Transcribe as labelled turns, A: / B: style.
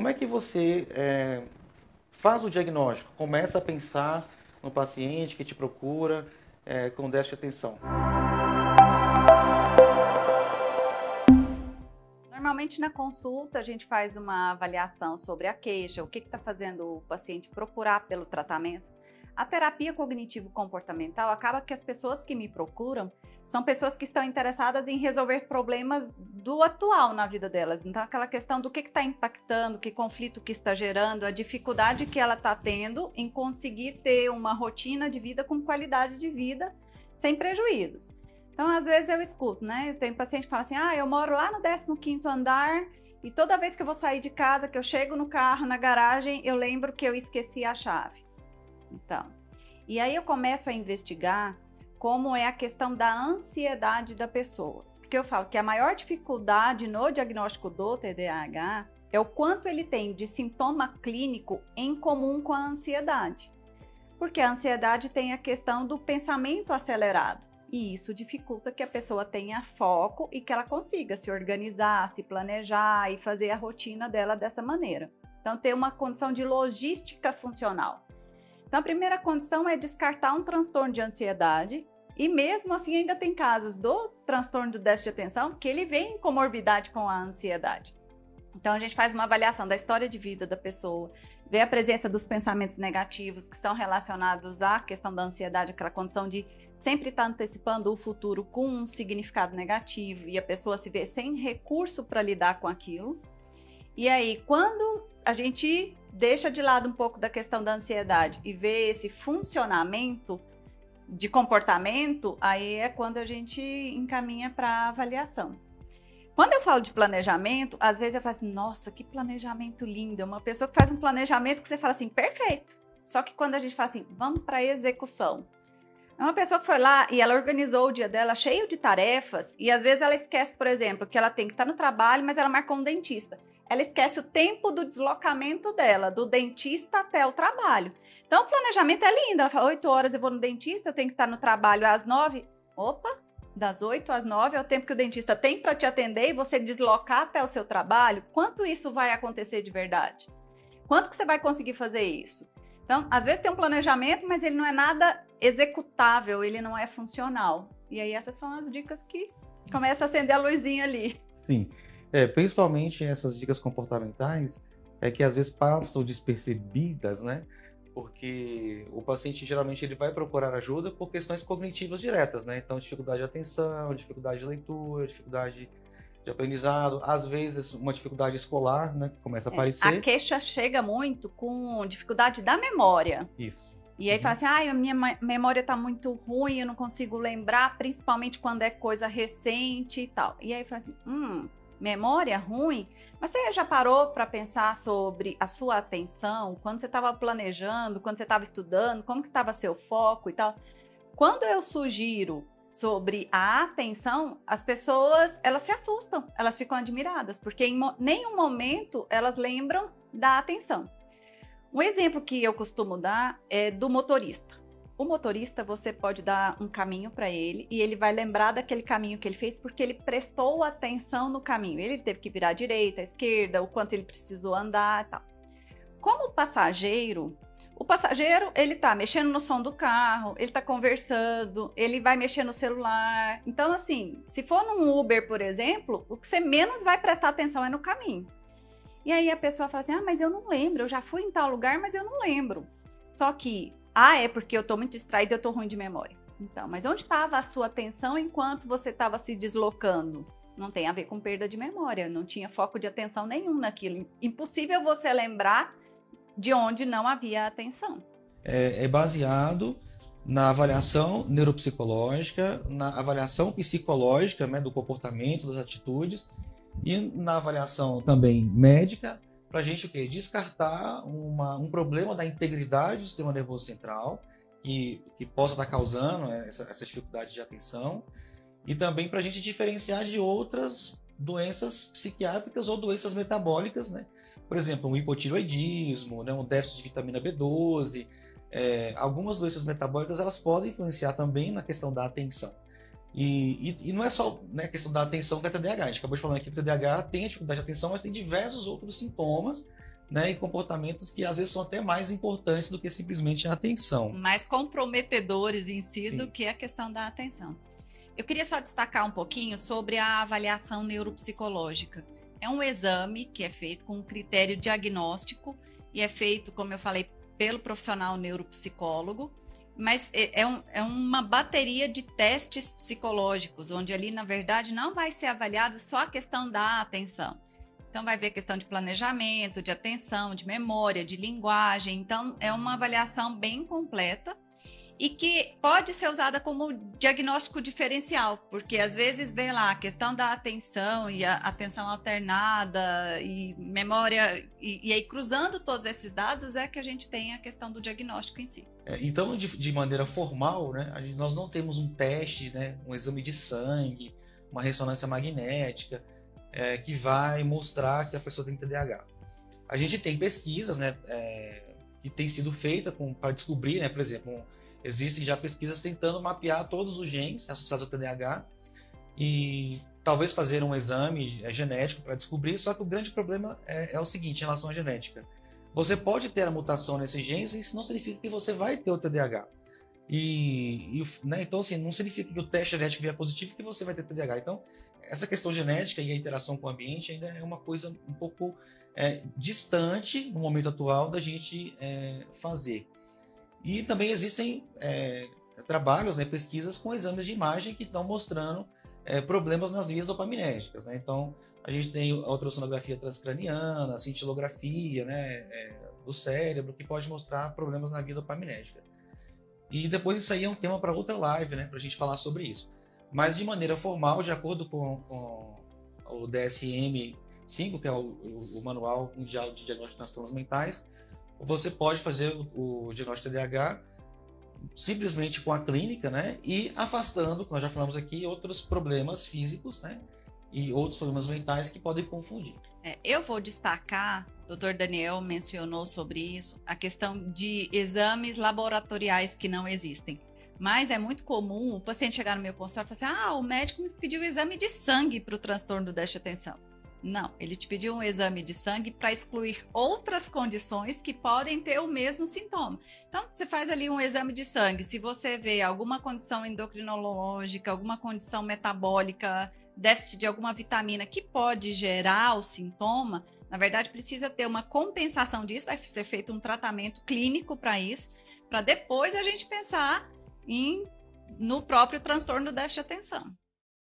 A: Como é que você é, faz o diagnóstico, começa a pensar no paciente que te procura é, com déficit de atenção?
B: Normalmente na consulta a gente faz uma avaliação sobre a queixa, o que está fazendo o paciente procurar pelo tratamento. A terapia cognitivo-comportamental acaba que as pessoas que me procuram são pessoas que estão interessadas em resolver problemas do atual na vida delas. Então, aquela questão do que está impactando, que conflito que está gerando, a dificuldade que ela está tendo em conseguir ter uma rotina de vida com qualidade de vida sem prejuízos. Então, às vezes eu escuto, né? Eu tenho paciente que fala assim: ah, eu moro lá no 15 andar e toda vez que eu vou sair de casa, que eu chego no carro, na garagem, eu lembro que eu esqueci a chave. Então, e aí eu começo a investigar como é a questão da ansiedade da pessoa. Porque eu falo que a maior dificuldade no diagnóstico do TDAH é o quanto ele tem de sintoma clínico em comum com a ansiedade. Porque a ansiedade tem a questão do pensamento acelerado. E isso dificulta que a pessoa tenha foco e que ela consiga se organizar, se planejar e fazer a rotina dela dessa maneira. Então, ter uma condição de logística funcional. Então, a primeira condição é descartar um transtorno de ansiedade. E mesmo assim, ainda tem casos do transtorno do déficit de atenção que ele vem em comorbidade com a ansiedade. Então, a gente faz uma avaliação da história de vida da pessoa, vê a presença dos pensamentos negativos que são relacionados à questão da ansiedade, aquela condição de sempre estar antecipando o futuro com um significado negativo e a pessoa se vê sem recurso para lidar com aquilo. E aí, quando a gente deixa de lado um pouco da questão da ansiedade e vê esse funcionamento de comportamento, aí é quando a gente encaminha para avaliação. Quando eu falo de planejamento, às vezes eu falo assim, nossa, que planejamento lindo. É uma pessoa que faz um planejamento que você fala assim, perfeito. Só que quando a gente fala assim, vamos para execução. É uma pessoa que foi lá e ela organizou o dia dela cheio de tarefas e às vezes ela esquece, por exemplo, que ela tem que estar no trabalho, mas ela marcou um dentista ela esquece o tempo do deslocamento dela, do dentista até o trabalho. Então, o planejamento é lindo. Ela fala: 8 horas eu vou no dentista, eu tenho que estar no trabalho às 9. Opa, das 8 às 9 é o tempo que o dentista tem para te atender e você deslocar até o seu trabalho. Quanto isso vai acontecer de verdade? Quanto que você vai conseguir fazer isso? Então, às vezes tem um planejamento, mas ele não é nada executável, ele não é funcional. E aí essas são as dicas que começa a acender a luzinha ali.
A: Sim. É, principalmente essas dicas comportamentais é que às vezes passam despercebidas, né? Porque o paciente geralmente ele vai procurar ajuda por questões cognitivas diretas, né? Então, dificuldade de atenção, dificuldade de leitura, dificuldade de aprendizado, às vezes uma dificuldade escolar, né? Que começa a é, aparecer.
B: A queixa chega muito com dificuldade da memória.
A: Isso.
B: E aí uhum. fala assim, ah, a minha memória tá muito ruim, eu não consigo lembrar, principalmente quando é coisa recente e tal. E aí fala assim, hum, memória ruim, mas você já parou para pensar sobre a sua atenção, quando você estava planejando, quando você estava estudando, como que estava seu foco e tal? Quando eu sugiro sobre a atenção, as pessoas, elas se assustam, elas ficam admiradas, porque em nenhum momento elas lembram da atenção. Um exemplo que eu costumo dar é do motorista. O motorista, você pode dar um caminho para ele e ele vai lembrar daquele caminho que ele fez porque ele prestou atenção no caminho. Ele teve que virar à direita, à esquerda, o quanto ele precisou andar e tal. Como passageiro, o passageiro, ele tá mexendo no som do carro, ele tá conversando, ele vai mexer no celular. Então, assim, se for num Uber, por exemplo, o que você menos vai prestar atenção é no caminho. E aí a pessoa fala assim: ah, mas eu não lembro, eu já fui em tal lugar, mas eu não lembro. Só que ah, é porque eu estou muito distraída, eu estou ruim de memória. Então, mas onde estava a sua atenção enquanto você estava se deslocando? Não tem a ver com perda de memória, não tinha foco de atenção nenhum naquilo. Impossível você lembrar de onde não havia atenção.
A: É, é baseado na avaliação neuropsicológica, na avaliação psicológica né, do comportamento, das atitudes e na avaliação também médica para a gente o quê? descartar uma, um problema da integridade do sistema nervoso central que, que possa estar causando né, essa, essa dificuldade de atenção e também para a gente diferenciar de outras doenças psiquiátricas ou doenças metabólicas, né? Por exemplo, um hipotiroidismo, né, um déficit de vitamina B12, é, algumas doenças metabólicas elas podem influenciar também na questão da atenção. E, e, e, não é só né, a questão da atenção que é TDAH. A gente acabou de falar aqui que o TDAH tem a dificuldade de atenção, mas tem diversos outros sintomas né, e comportamentos que às vezes são até mais importantes do que simplesmente a atenção.
B: Mais comprometedores em si Sim. do que a questão da atenção. Eu queria só destacar um pouquinho sobre a avaliação neuropsicológica. É um exame que é feito com um critério diagnóstico e é feito, como eu falei, pelo profissional neuropsicólogo, mas é, é, um, é, uma bateria de testes psicológicos, onde ali, na verdade, não vai ser avaliado só a questão da atenção. Então, vai ver a questão de planejamento, de atenção, de memória, de linguagem. Então, é uma avaliação bem completa e que pode ser usada como diagnóstico diferencial, porque às vezes vem lá a questão da atenção e a atenção alternada e memória, e, e aí cruzando todos esses dados é que a gente tem a questão do diagnóstico em si.
A: É, então, de, de, maneira formal, né, gente, nós não temos um teste, né, um exame de sangue, uma ressonância magnética, é, que vai mostrar que a pessoa tem TDAH. A gente tem pesquisas né, é, que têm sido feitas para descobrir, né, por exemplo, Existem já pesquisas tentando mapear todos os genes associados ao TDAH e talvez fazer um exame é, genético para descobrir, só que o grande problema é, é, o seguinte em relação à genética. Você pode ter a mutação nesses genes, isso não significa que você vai ter o TDAH. E, e né, então, assim, não significa que o teste genético vier positivo que você vai ter TDAH. Então, essa questão genética e a interação com o ambiente ainda é uma coisa um pouco é, distante no momento atual da gente é, fazer. E também existem é, trabalhos, né, pesquisas com exames de imagem que estão mostrando é, problemas nas vias dopaminérgicas. Né? Então, a gente tem a ultrassonografia transcraniana, a cintilografia né, é, do cérebro, que pode mostrar problemas na via dopaminérgica. E depois isso aí é um tema para outra live, né, para a gente falar sobre isso. Mas de maneira formal, de acordo com, com o DSM-5, que é o, o, Manual Mundial de Diagnóstico de Transtornos Mentais, você pode fazer o, o diagnóstico de TDAH simplesmente com a clínica, né? E afastando, nós já falamos aqui, outros problemas físicos, né? E outros problemas mentais que podem confundir.
B: É, eu vou destacar, o doutor Daniel mencionou sobre isso, a questão de exames laboratoriais que não existem. Mas é muito comum o paciente chegar no meu consultório e falar assim: ah, o médico me pediu exame de sangue para o transtorno do déficit de atenção. Não, ele te pediu um exame de sangue para excluir outras condições que podem ter o mesmo sintoma. Então, você faz ali um exame de sangue. Se você vê alguma condição endocrinológica, alguma condição metabólica, déficit de alguma vitamina que pode gerar o sintoma, na verdade, precisa ter uma compensação disso, vai ser feito um tratamento clínico para isso, para depois a gente pensar em no próprio transtorno do déficit de atenção.